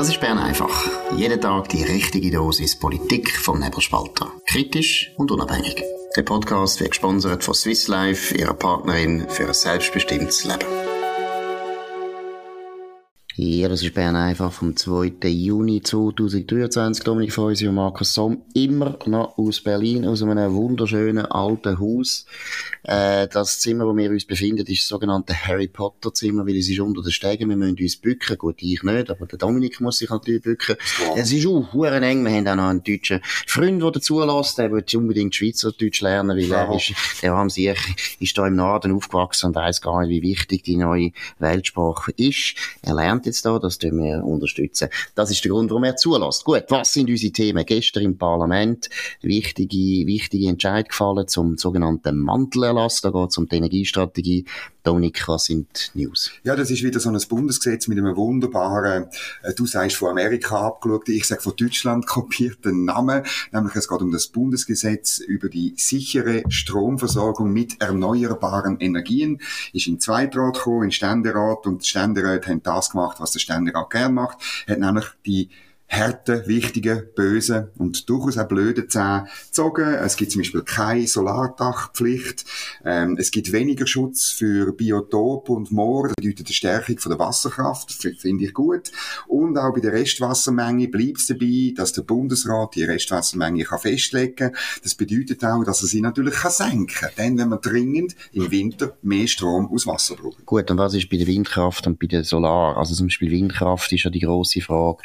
Das ist Bern einfach. Jeden Tag die richtige Dosis Politik vom Nebelspalter. Kritisch und unabhängig. Der Podcast wird gesponsert von Swiss Life, ihrer Partnerin für ein selbstbestimmtes Leben. Ja, das ist Bern einfach vom 2. Juni 2023. Dominik Feusi und Markus Somm. Immer noch aus Berlin, aus einem wunderschönen alten Haus. Äh, das Zimmer, wo wir uns befinden, ist das sogenannte Harry Potter Zimmer, weil es ist unter den Stegen. Wir müssen uns bücken. Gut, ich nicht, aber der Dominik muss sich natürlich bücken. Wow. Es ist auch huren eng. Wir haben auch noch einen deutschen Freund, der dazu lässt. Der will unbedingt Schweizerdeutsch lernen, weil er ist, der haben sich, ist da im Norden aufgewachsen und weiss gar nicht, wie wichtig die neue Weltsprache ist. Er lernt jetzt da, das tun wir unterstützen. Das ist der Grund, warum er zulässt. Gut, was sind unsere Themen? Gestern im Parlament wichtige, wichtige Entscheid gefallen zum sogenannten Mantelerlass. Da geht es um die Energiestrategie. Dominik, was sind die News? Ja, das ist wieder so ein Bundesgesetz mit einem wunderbaren, äh, du sagst von Amerika abgeschaut, ich sage von Deutschland kopierten Namen. Nämlich es geht um das Bundesgesetz über die sichere Stromversorgung mit erneuerbaren Energien. Ist in Zweitrat gekommen, in Ständerat und die Ständerat haben das gemacht, was der Ständerat gern macht, hat nämlich die harten, wichtigen, bösen und durchaus auch blöden Zähne gezogen. Es gibt zum Beispiel keine Solardachpflicht. Ähm, es gibt weniger Schutz für Biotop und Moor. Das bedeutet eine Stärkung von der Wasserkraft. Finde ich gut. Und auch bei der Restwassermenge bleibt es dabei, dass der Bundesrat die Restwassermenge kann festlegen kann. Das bedeutet auch, dass er sie natürlich kann senken kann. Dann, wenn man dringend im Winter mehr Strom aus Wasser braucht. Gut, und was ist bei der Windkraft und bei der Solar? Also zum Beispiel Windkraft ist ja die grosse Frage,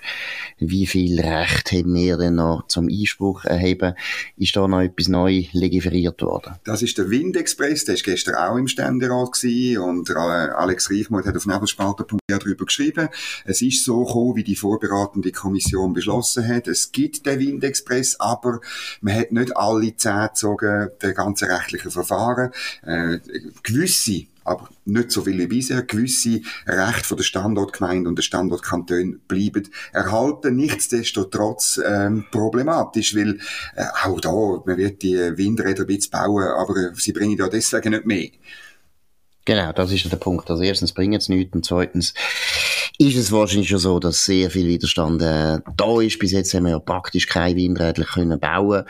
wie wie viel Recht haben wir denn noch zum Einspruch erheben? Ist da noch etwas neu legiferiert worden? Das ist der Windexpress, der war gestern auch im Ständerat gewesen und Alex Reichmuth hat auf nebelspalter.de darüber geschrieben. Es ist so gekommen, wie die vorberatende Kommission beschlossen hat. Es gibt den Windexpress, aber man hat nicht alle zehn gezogen, der ganzen rechtlichen Verfahren. Äh, gewisse aber nicht so viele bisher. Gewisse Rechte von der Standortgemeinde und der Standortkanton bleiben erhalten. Nichtsdestotrotz ähm, problematisch, weil äh, auch da, man wird die Windräder ein bisschen bauen, aber sie bringen ja deswegen nicht mehr. Genau, das ist der Punkt. Also erstens bringen es nichts und zweitens ist es wahrscheinlich schon so, dass sehr viel Widerstand äh, da ist. Bis jetzt haben wir ja praktisch keine Windräder können bauen.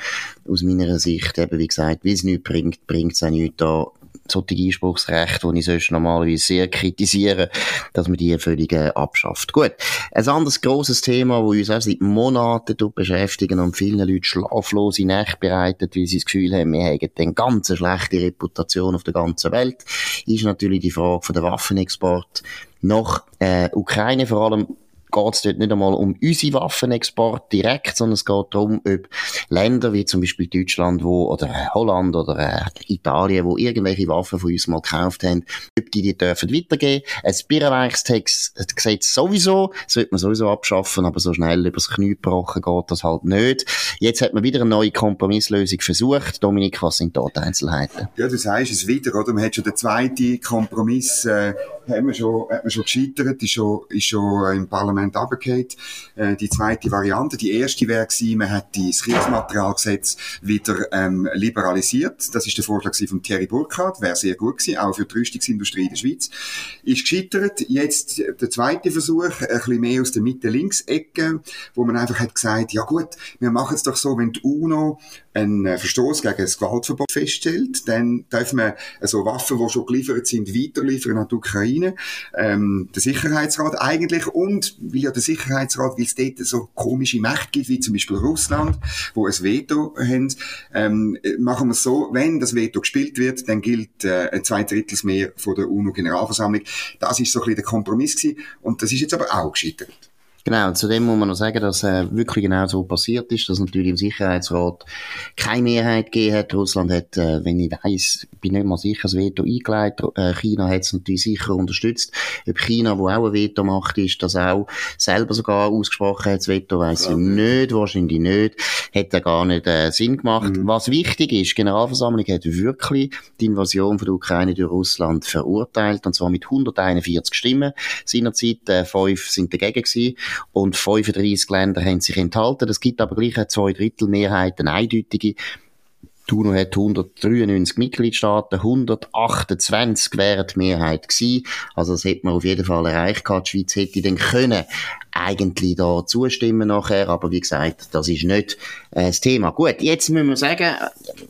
Aus meiner Sicht, eben wie gesagt, wie es nichts bringt, bringt es auch nichts da solche Einspruchsrechte, die ich sonst normalerweise sehr kritisiere, dass man die völlig äh, abschafft. Gut. Ein anderes grosses Thema, das uns auch seit Monaten beschäftigen und vielen Leuten schlaflose Nächte bereitet, weil sie das Gefühl haben, wir haben eine ganz schlechte Reputation auf der ganzen Welt, ist natürlich die Frage von der Waffenexport nach äh, Ukraine, vor allem geht es dort nicht einmal um unsere Waffenexport direkt, sondern es geht darum, ob Länder wie zum Beispiel Deutschland wo, oder äh, Holland oder äh, Italien, wo irgendwelche Waffen von uns mal gekauft haben, ob die die dürfen weitergeben. Ein Birrenweichsgesetz sowieso, das wird man sowieso abschaffen, aber so schnell übers Knie gebrochen geht das halt nicht. Jetzt hat man wieder eine neue Kompromisslösung versucht. Dominik, was sind die Einzelheiten? Ja, du sagst es wieder, oder? Man hat schon den zweiten Kompromiss, äh, haben wir schon, hat man schon gescheitert, ist schon, ist schon im Parlament runtergefallen. Äh, die zweite Variante, die erste wäre gewesen, man hat das Kriegsmaterialgesetz wieder ähm, liberalisiert. Das ist der Vorschlag von Thierry Burkhardt, wäre sehr gut gewesen, auch für die Rüstungsindustrie in der Schweiz. Ist gescheitert. Jetzt der zweite Versuch, ein bisschen mehr aus der Mitte-Links-Ecke, wo man einfach hat gesagt, ja gut, wir machen es doch so, wenn die UNO einen äh, Verstoß gegen das Gewaltverbot feststellt, dann dürfen wir also Waffen, die schon geliefert sind, weiterliefern an die Ukraine. Ähm, der Sicherheitsrat eigentlich und weil ja der Sicherheitsrat, weil es dort so komische Mächte gibt, wie zum Beispiel Russland, wo ein Veto haben, ähm, machen wir es so, wenn das Veto gespielt wird, dann gilt äh, ein zwei Drittels mehr von der UNO-Generalversammlung. Das ist so ein bisschen der Kompromiss gewesen und das ist jetzt aber auch gescheitert. Genau, zudem muss man noch sagen, dass äh, wirklich genau so passiert ist, dass natürlich im Sicherheitsrat keine Mehrheit gegeben hat. Russland hat, äh, wenn ich weiss, bin nicht mal sicher, das Veto eingeleitet. Äh, China hat es natürlich sicher unterstützt. Ob China, wo auch ein Veto macht, ist das auch selber sogar ausgesprochen hat, das Veto weiss ich nicht, wahrscheinlich nicht. Hätte gar nicht äh, Sinn gemacht. Mhm. Was wichtig ist, die Generalversammlung hat wirklich die Invasion von der Ukraine durch Russland verurteilt, und zwar mit 141 Stimmen. Seinerzeit äh, fünf sind dagegen gewesen und 35 Länder haben sich enthalten. Es gibt aber gleich eine Zweidrittelmehrheit, eine eindeutige. Die UNO hat 193 Mitgliedstaaten, 128 wären die Mehrheit gewesen. Also das hätte man auf jeden Fall erreicht gehabt. Die Schweiz hätte dann können eigentlich da zustimmen nachher, aber wie gesagt, das ist nicht äh, das Thema. Gut, jetzt müssen wir sagen,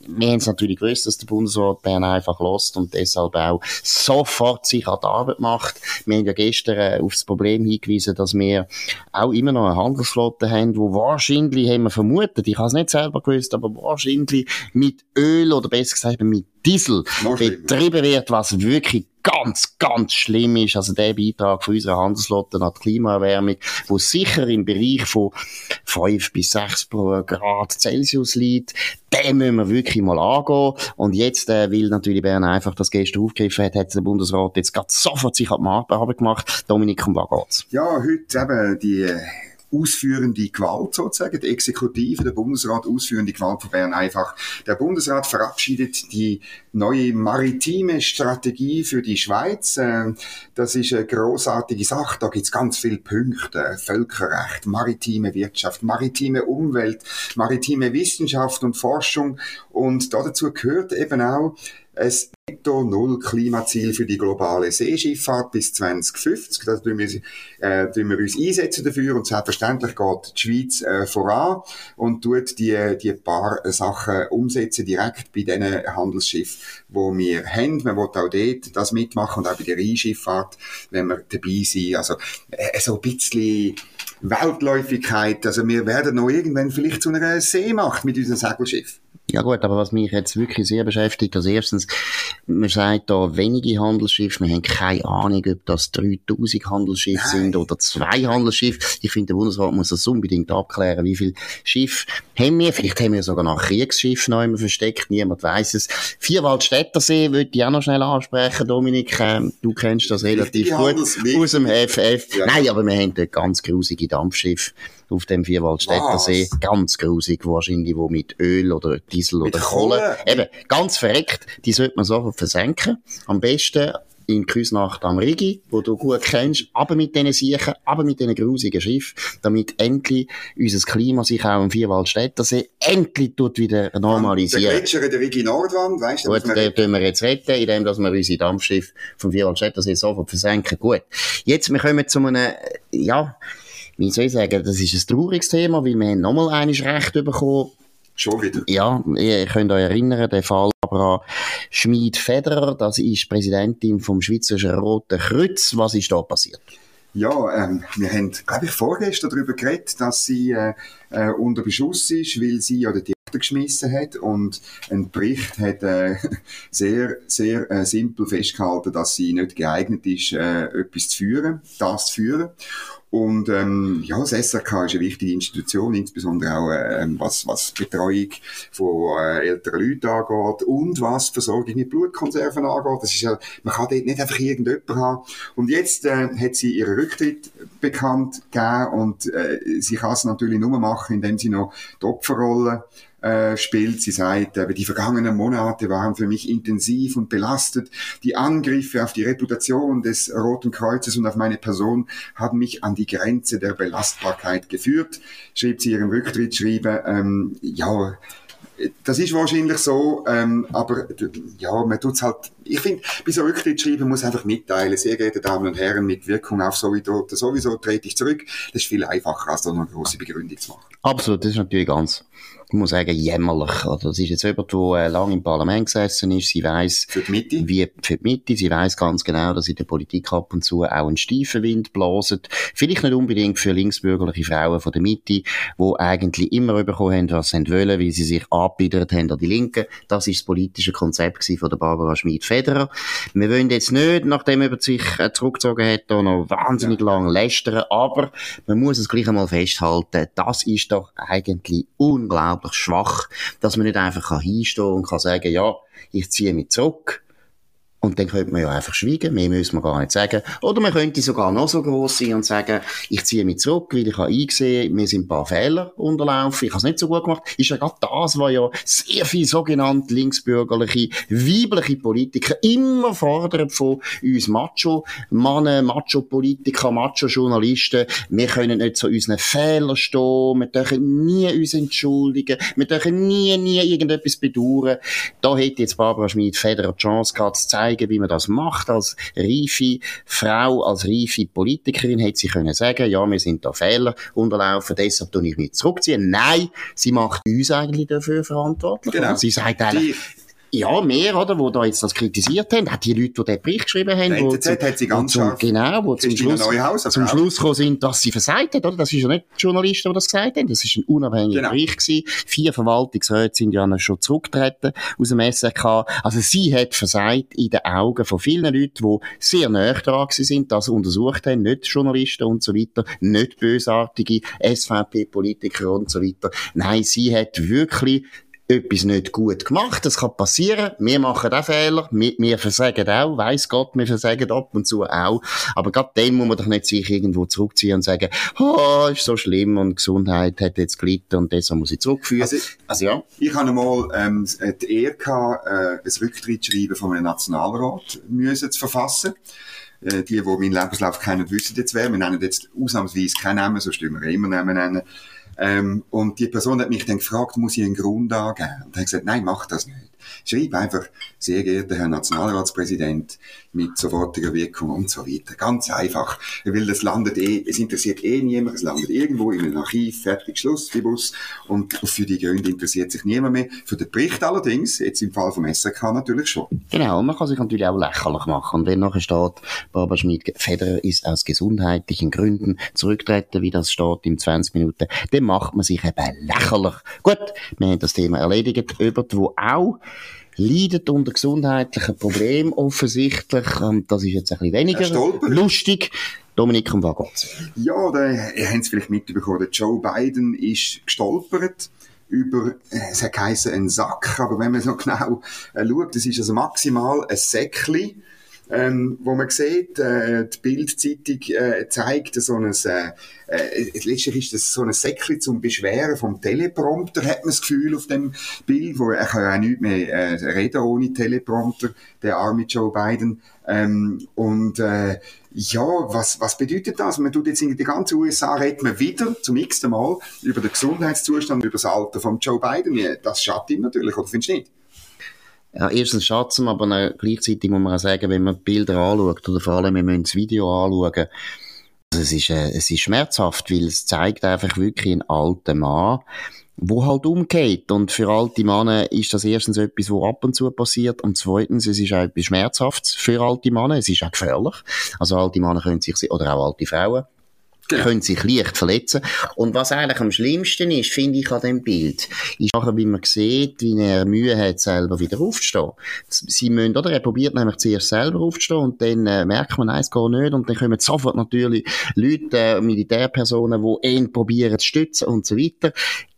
wir haben es natürlich gewusst, dass der Bundesrat Bern einfach lost und deshalb auch sofort sich an die Arbeit macht. Wir haben ja gestern äh, auf das Problem hingewiesen, dass wir auch immer noch eine Handelsflotte haben, wo wahrscheinlich, haben wir vermutet, ich habe es nicht selber gewusst, aber wahrscheinlich mit Öl oder besser gesagt mit Diesel betrieben wird, was wirklich ganz, ganz schlimm ist. Also der Beitrag von unserer Handelsflotte an die Klimaerwärmung, wo sicher im Bereich von 5 bis 6 Grad Celsius liegt, den müssen wir wirklich mal angehen. Und jetzt, äh, weil natürlich Bern einfach das gestern aufgegriffen hat, hat der Bundesrat jetzt gerade sofort sich an die Arbeit gemacht. Dominik, um was geht's? Ja, heute eben die ausführende Gewalt sozusagen, die Exekutive, der Bundesrat ausführende Gewalt von Bern einfach. Der Bundesrat verabschiedet die neue maritime Strategie für die Schweiz. Ähm, das ist eine großartige Sache. Da gibt's ganz viele Punkte. Völkerrecht, maritime Wirtschaft, maritime Umwelt, maritime Wissenschaft und Forschung. Und dazu gehört eben auch ein Netto-Null-Klimaziel für die globale Seeschifffahrt bis 2050. Da tun wir, äh, tun wir uns einsetzen dafür und selbstverständlich geht die Schweiz äh, voran und tut die, die paar Sachen umsetzen direkt bei diesen Handelsschiffen, wo wir haben. Man will auch dort das mitmachen und auch bei der Rheinschifffahrt, wenn wir dabei sind. Also äh, so ein bisschen Weltläufigkeit. Also wir werden noch irgendwann vielleicht zu einer Seemacht mit unserem Segelschiff. Ja gut, aber was mich jetzt wirklich sehr beschäftigt, also erstens, man sagt da wenige Handelsschiffe, wir haben keine Ahnung, ob das 3000 Handelsschiffe Nein. sind oder zwei Handelsschiffe. Ich finde, der Bundesrat muss das unbedingt abklären, wie viele Schiffe haben wir. Vielleicht haben wir sogar noch Kriegsschiff noch immer versteckt, niemand weiß es. Vierwaldstättersee würde ich auch noch schnell ansprechen, Dominik. Ähm, du kennst das relativ gut aus dem FF. Ja. Nein, aber wir haben dort ganz grusige Dampfschiffe auf dem Vierwaldstättersee. Ganz grusig wahrscheinlich, wo mit Öl oder Diesel mit oder Kohle. Kohle. Eben, ganz verreckt. Die sollte man sofort versenken. Am besten in Küsnacht am Rigi, wo du gut kennst, aber mit diesen Siechen, aber mit diesen grusigen Schiffen, damit endlich unser Klima sich auch im Vierwaldstättersee endlich tut wieder normalisieren. Der Gletscher der Rigi Nordwand, weißt du? Gut, den tun wir jetzt retten, indem dass wir unsere Dampfschiffe vom Vierwaldstättersee sofort versenken. Gut. Jetzt, wir kommen zu einem, ja, wie soll ich sagen, das ist ein trauriges Thema, weil wir haben nochmal eines Recht bekommen. Schon wieder? Ja, ihr könnt euch erinnern, der Fall Barbara Schmid-Federer, das ist Präsidentin vom Schweizerischen Roten Kreuz. Was ist da passiert? Ja, ähm, wir haben, glaube ich, vorgestern darüber geredet, dass sie äh, äh, unter Beschuss ist, weil sie ja den Theater geschmissen hat und ein Bericht hat äh, sehr, sehr äh, simpel festgehalten, dass sie nicht geeignet ist, äh, etwas zu führen, das zu führen. Und ähm, ja, das SRK ist eine wichtige Institution, insbesondere auch ähm, was, was Betreuung von äh, älteren Leuten angeht und was Versorgung mit Blutkonserven angeht. Das ist ja, man kann dort nicht einfach irgendjemanden haben. Und jetzt äh, hat sie ihren Rücktritt bekannt gegeben und äh, sie kann es natürlich nur machen, indem sie noch die Opferrolle äh, spielt. Sie sagt, äh, die vergangenen Monate waren für mich intensiv und belastet. Die Angriffe auf die Reputation des Roten Kreuzes und auf meine Person haben mich an die Grenze der Belastbarkeit geführt, schrieb sie ihrem Rücktrittsschreiben. Ähm, ja, das ist wahrscheinlich so, ähm, aber ja, man tut's halt. Ich finde, bei so Rücktrittsschreiben muss einfach mitteilen, sehr geehrte Damen und Herren, mit Wirkung auf sowieso, sowieso trete ich zurück. Das ist viel einfacher, als da noch eine große Begründung zu machen. Absolut, das ist natürlich ganz ich muss sagen, jämmerlich. Also, das ist jetzt jemand, der äh, lange im Parlament gesessen ist. Sie weiss, für die Mitte? Wie, für die Mitte. Sie weiss ganz genau, dass in der Politik ab und zu auch ein steifer Wind blaset. Vielleicht nicht unbedingt für linksbürgerliche Frauen von der Mitte, die eigentlich immer bekommen haben, was sie wollen, weil sie sich abbiedert haben an die Linken. Das ist das politische Konzept von der Barbara Schmid-Federer. Wir wollen jetzt nicht, nachdem er sich äh, zurückgezogen hat, noch wahnsinnig ja. lang lästern, aber man muss es gleich einmal festhalten, das ist doch eigentlich unglaublich unglaublich schwach, dass man nicht einfach hinstehen und kann sagen, ja, ich ziehe mich zurück und dann könnte man ja einfach schweigen, mehr müssen wir gar nicht sagen. Oder man könnte sogar noch so groß sein und sagen, ich ziehe mich zurück, weil ich habe eingesehen, mir sind ein paar Fehler unterlaufen, ich habe es nicht so gut gemacht. Ist ja gerade das, was ja sehr viele sogenannte linksbürgerliche, weibliche Politiker immer fordern von uns Macho-Mannen, Macho-Politiker, Macho-Journalisten. Wir können nicht zu unseren Fehlern stehen, wir dürfen nie uns entschuldigen, wir dürfen nie, nie irgendetwas bedauern. Da hätte jetzt Barbara Schmid-Federer die Chance gehabt, zu zeigen, zeigen, wie man das macht. Als reife Frau, als reife Politikerin hätte sie können sagen, ja, wir sind da Fehler unterlaufen, deshalb tue ich mich zurückziehen. Nein, sie macht uns eigentlich dafür verantwortlich. Genau. Sie sagt eigentlich, ja, mehr, oder, wo da jetzt das kritisiert haben, auch die Leute, die den Bericht geschrieben haben, wo NZZ hat sie ganz scharf genau, wo zum Schluss, aber zum Schluss gekommen sind, dass sie versagt hat, oder? Das ist ja nicht die Journalisten, die das gesagt haben, das ist ein unabhängiger Genau. Bericht gewesen. Vier Verwaltungsräte sind ja schon zurückgetreten aus dem SRK. Also sie hat versagt in den Augen von vielen Leuten, die sehr nahe dran sind, das untersucht haben, nicht Journalisten und so weiter, nicht bösartige SVP-Politiker und so weiter. Nein, sie hat wirklich etwas nicht gut gemacht. Das kann passieren. Wir machen auch Fehler. Wir, wir versagen auch. Weiss Gott, wir versagen ab und zu auch. Aber gerade dann muss man doch nicht sich irgendwo zurückziehen und sagen, oh, ist so schlimm und Gesundheit hat jetzt gelitten und deshalb muss ich zurückführen. Also, Also ja. Ich habe einmal ähm, die Ehre gehabt, äh, ein Rücktrittsschreiben von einem Nationalrat müssen zu verfassen. Äh, die, die meinen Lebenslauf kennen, wissen jetzt wer. Wir nennen jetzt ausnahmsweise keinen Namen, sonst tun wir immer Namen nennen. Ähm, und die Person hat mich dann gefragt, muss ich einen Grund angeben? Und ich habe gesagt, nein, mach das nicht. Schreib einfach, sehr geehrter Herr Nationalratspräsident, mit sofortiger Wirkung und so weiter. Ganz einfach. Weil das landet eh, es interessiert eh niemand, es landet irgendwo in einem Archiv, fertig, Schluss, die Bus. Und für die Gründe interessiert sich niemand mehr. Für den Bericht allerdings, jetzt im Fall vom SRK natürlich schon. Genau, und man kann sich natürlich auch lächerlich machen. Und wenn nachher steht, Barbara Schmid-Federer ist aus gesundheitlichen Gründen zurücktreten, wie das steht im 20 Minuten, dann macht man sich eben lächerlich. Gut, wir haben das Thema erledigt. Jemand, wo auch leidet unter gesundheitlichen Problemen offensichtlich, und das ist jetzt ein bisschen weniger lustig. Dominik, um was geht's? Ja, da, ihr habt es vielleicht mitbekommen, der Joe Biden ist gestolpert über, es hat geheißen, ein Sack, aber wenn man so genau äh, schaut, das ist also maximal ein Säckli, ähm, wo man sieht, äh, die Bildzeitung äh, zeigt so ein, äh, äh, letztlich ist das so ein Säckli zum Beschweren vom Teleprompter, hat man das Gefühl auf dem Bild, wo er kann ja auch nicht mehr äh, reden ohne Teleprompter, der arme Joe Biden. Ähm, und äh, ja, was, was bedeutet das? Man tut jetzt in den ganzen USA redet man wieder zum x Mal über den Gesundheitszustand, über das Alter von Joe Biden. Das schadet ihm natürlich, oder findest du nicht? Ja, erstens schatzen, aber gleichzeitig muss man auch sagen, wenn man die Bilder anschaut, oder vor allem, wenn man das Video anschauen, also es ist, äh, es ist schmerzhaft, weil es zeigt einfach wirklich einen alten Mann, wo halt umgeht. Und für alte Männer ist das erstens etwas, wo ab und zu passiert. Und zweitens, es ist auch etwas Schmerzhaftes für alte Männer. Es ist auch gefährlich. Also alte Männer können sich, oder auch alte Frauen, Genau. können sich leicht verletzen. Und was eigentlich am schlimmsten ist, finde ich an dem Bild, ist nachher, wie man sieht, wie er Mühe hat, selber wieder aufzustehen. Sie müssen, oder? Er probiert nämlich zuerst selber aufzustehen und dann äh, merkt man, nein, es geht nicht. Und dann kommen sofort natürlich Leute, äh, Militärpersonen, die ihn probieren zu stützen und so weiter.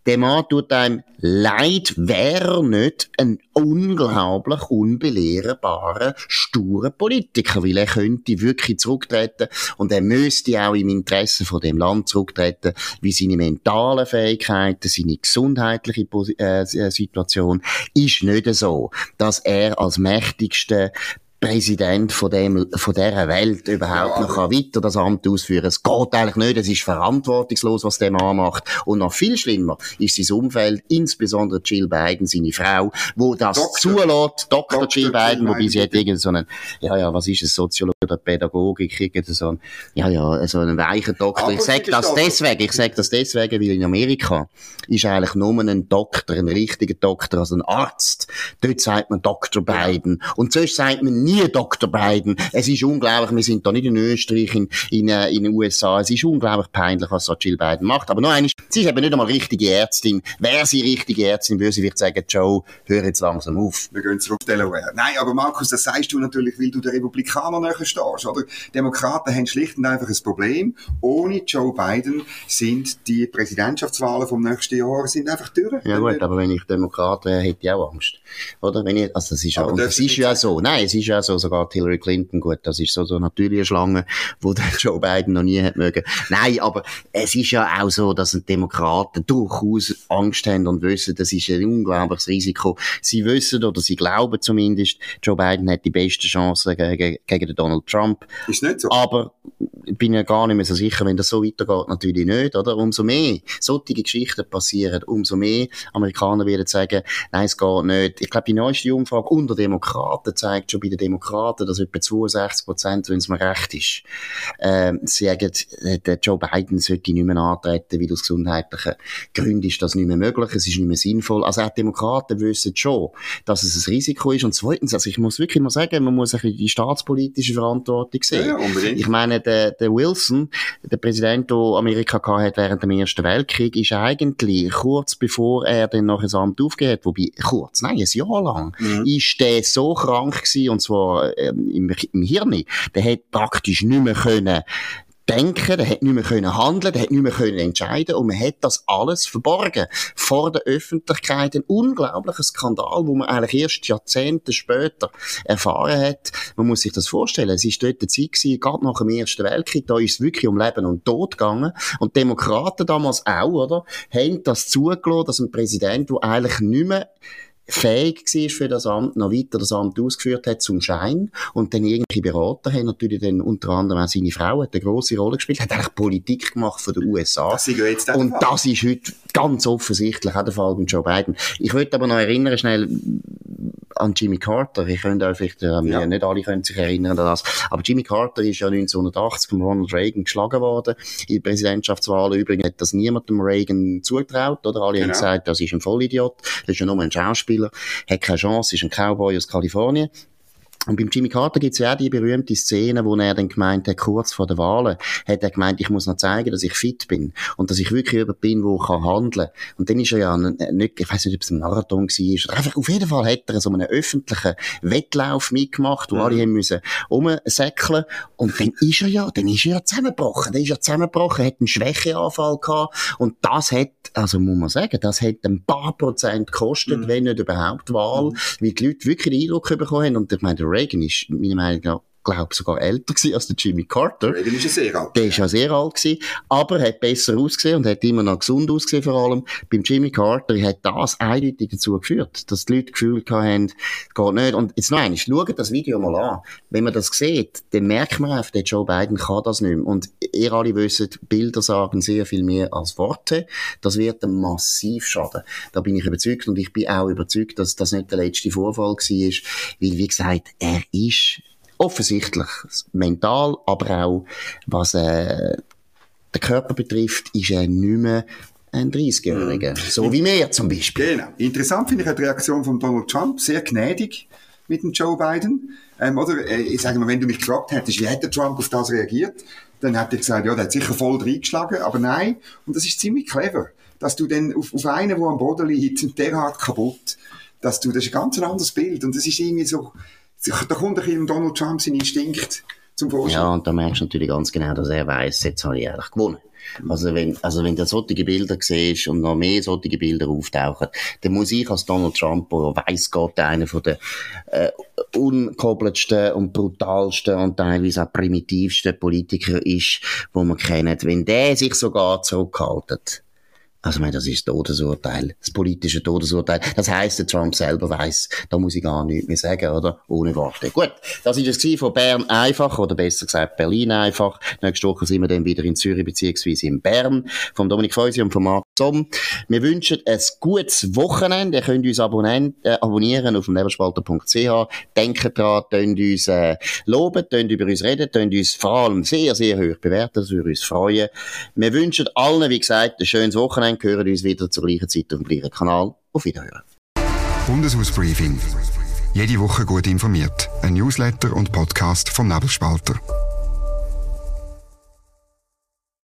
Der Mann tut einem leid, wäre nicht ein unglaublich unbelehrbarer, sturer Politiker, weil er könnte wirklich zurücktreten und er müsste auch im Interesse von dem Land zurücktreten, wie seine mentalen Fähigkeiten, seine gesundheitliche Posi äh, Situation ist nicht so, dass er als mächtigster Präsident von dem, von dieser Welt überhaupt Ja, noch kann weiter das Amt ausführen. Es geht eigentlich nicht. Es ist verantwortungslos, was der Mann macht. Und noch viel schlimmer ist sein Umfeld, insbesondere Jill Biden, seine Frau, wo das Doktor. zulässt. Dr. Dr. Jill Biden, Jill wobei sie hat irgend so einen, ja, ja, was ist es, Soziologie oder Pädagogik, irgend so einen, ja, ja, so einen weichen Doktor. Ich sag das ist deswegen, ich sag das deswegen, weil in Amerika ist eigentlich nur ein Doktor, ein richtiger Doktor, also ein Arzt. Dort sagt man Dr. Biden. Und sonst sagt man nie Dr. Biden. Es ist unglaublich, wir sind da nicht in Österreich, in, in, äh, in den USA. Es ist unglaublich peinlich, was so Jill Biden macht. Aber noch eines, sie ist eben nicht einmal richtige Ärztin. Wäre sie richtige Ärztin, würde sie vielleicht sagen, Joe, hör jetzt langsam auf. Wir gehen zurück auf Delaware. Nein, aber Markus, das sagst du natürlich, weil du den Republikanern näher stehst, oder? Demokraten haben schlicht und einfach ein Problem. Ohne Joe Biden sind die Präsidentschaftswahlen vom nächsten Jahr sind einfach durch. Ja gut, aber wenn ich Demokrat wäre, hätte ich auch Angst. Oder? Wenn ich, also das ist ja, und das ist ja so. Nein, es ist ja so, sogar Hillary Clinton, gut, das ist so, so natürlich eine Schlange, wo der Joe Biden noch nie hat mögen. Nein, aber es ist ja auch so, dass die Demokraten durchaus Angst haben und wissen, das ist ein unglaubliches Risiko. Sie wissen, oder sie glauben zumindest, Joe Biden hat die besten Chancen gegen, gegen Donald Trump. Ist nicht so. Aber ich bin ja gar nicht mehr so sicher, wenn das so weitergeht, natürlich nicht, oder? Umso mehr solche Geschichten passieren, umso mehr Amerikaner werden sagen, nein, es geht nicht. Ich glaube, die neueste Umfrage unter Demokraten zeigt schon bei den Demokraten, dass etwa 62 Prozent, wenn es mir recht ist, äh, sagen, der Joe Biden sollte nicht mehr antreten, weil aus gesundheitlichen Gründen ist das nicht mehr möglich, es ist nicht mehr sinnvoll. Also auch Demokraten wissen schon, dass es ein Risiko ist. Und zweitens, also ich muss wirklich mal sagen, man muss ein bisschen die staatspolitische Verantwortung sehen. Ja, unbedingt. Ich meine, der, der Wilson, der Präsident, der Amerika hat während dem Ersten Weltkrieg, ist eigentlich kurz bevor er dann noch ein Amt aufgehört hat, wobei kurz, nein, ein Jahr lang, mhm. ist der so krank gewesen, und zwar ähm, im, im Hirn, der hat praktisch nicht mehr können denken, der hat nicht mehr können handeln, der hat nicht mehr können entscheiden und man hat das alles verborgen. Vor der Öffentlichkeit ein unglaublicher Skandal, wo man eigentlich erst Jahrzehnte später erfahren hat. Man muss sich das vorstellen. Es ist dort eine Zeit gewesen, gerade nach dem Ersten Weltkrieg, da ist es wirklich um Leben und Tod gegangen und Demokraten damals auch, oder, haben das zugelassen, dass ein Präsident, der eigentlich nicht mehr fähig war für das Amt, noch weiter das Amt ausgeführt hat zum Schein. Und dann irgendwelche Berater haben natürlich dann unter anderem auch seine Frau, hat eine grosse Rolle gespielt, hat eigentlich Politik gemacht von den USA. Das jetzt Und das ist heute ganz offensichtlich auch der Fall mit Joe Biden. Ich würde aber noch erinnern, schnell, an Jimmy Carter. Ich könnte vielleicht, äh, ja. nicht alle können sich erinnern an das. Aber Jimmy Carter ist ja 1980 von Ronald Reagan geschlagen worden. In der Präsidentschaftswahl übrigens hat das niemandem Reagan zugetraut, oder? Alle genau. haben gesagt, das ist ein Vollidiot. Das ist ja nur ein Schauspieler. Hat keine Chance, ist ein Cowboy aus Kalifornien. Und beim Jimmy Carter gibt's ja auch die berühmte Szene, wo er dann gemeint hat, kurz vor der Wahlen, hat er gemeint, ich muss noch zeigen, dass ich fit bin. Und dass ich wirklich jemand bin, wo kann handeln. Und dann ist er ja nicht, ich weiß nicht, ob es ein Marathon war, oder einfach, auf jeden Fall hat er so einen öffentlichen Wettlauf mitgemacht, wo mhm. alle haben müssen umsäckeln. Und dann ist er ja, dann ist er ja zusammengebrochen. Dann ist er zusammengebrochen, hat einen Schwächeanfall gehabt. Und das hat, also muss man sagen, das hat ein paar Prozent gekostet, mhm. wenn nicht überhaupt Wahl, mhm. weil die Leute wirklich den Eindruck bekommen haben. Und ich meine, Reagan ist meiner Meinung nach glaube sogar älter gewesen als der Jimmy Carter. Reagan ist ja sehr alt. Der ist ja sehr alt gewesen, aber hat besser ausgesehen und hat immer noch gesund ausgesehen vor allem. Beim Jimmy Carter hat das eindeutig dazu geführt, dass die Leute Gefühl hatten, geht nicht. Und jetzt noch eines, schaut das Video mal an. Wenn man das sieht, dann merkt man einfach, der Joe Biden kann das nicht mehr. Und ihr alle wisst, Bilder sagen sehr viel mehr als Worte. Das wird einem massiv schaden. Da bin ich überzeugt und ich bin auch überzeugt, dass das nicht der letzte Vorfall war, weil, wie gesagt, er ist offensichtlich mental, aber auch was äh, den Körper betrifft, ist er nicht mehr ein 30-Jähriger. Mhm. So wie mir zum Beispiel. Genau. Interessant finde ich die Reaktion von Donald Trump, sehr gnädig mit dem Joe Biden. Ähm, oder, äh, ich sage mal, wenn du mich gefragt hättest, wie hätte Trump auf das reagiert, dann hätte ich gesagt, ja, der hat sicher voll reingeschlagen, aber nein. Und das ist ziemlich clever, dass du dann auf, auf einen, der am Boden liegt, derart kaputt, dass du, das ist ein ganz anderes Bild. Und das ist irgendwie so, da kommt ein bisschen Donald Trump sein Instinkt zum Vorschein. Ja, und da merkst du natürlich ganz genau, dass er weiß, jetzt habe ich eigentlich gewonnen. Also wenn, also wenn du solche Bilder siehst und noch mehr solche Bilder auftauchen, dann muss ich als Donald Trump, der weiss Gott einer von den äh, unkoppeltsten und brutalsten und teilweise auch primitivsten Politiker ist, wo man kennt, wenn der sich sogar zurückhaltet, also, ich meine, das ist das Todesurteil, das politische Todesurteil. Das heisst, der Trump selber weiss, da muss ich gar nichts mehr sagen, oder? Ohne Worte. Gut, das ist es von Bern einfach, oder besser gesagt Berlin einfach. Nächste Woche sind wir dann wieder in Zürich beziehungsweise in Bern. Vom Dominik Feusi und von Marc Somm. Wir wünschen ein gutes Wochenende. Ihr könnt uns abonnieren, äh, abonnieren auf dem Nebelspalter.ch. Denkt dran, könnt uns äh, loben, könnt über uns reden, könnt uns vor allem sehr, sehr hoch bewerten. Das würde uns freuen. Wir wünschen allen, wie gesagt, ein schönes Wochenende Wochenende hören uns wieder zur gleichen Zeit auf dem gleichen Kanal. Auf Wiederhören. Bundeshausbriefing. Jede Woche gut informiert. Ein Newsletter und Podcast vom Nebelspalter.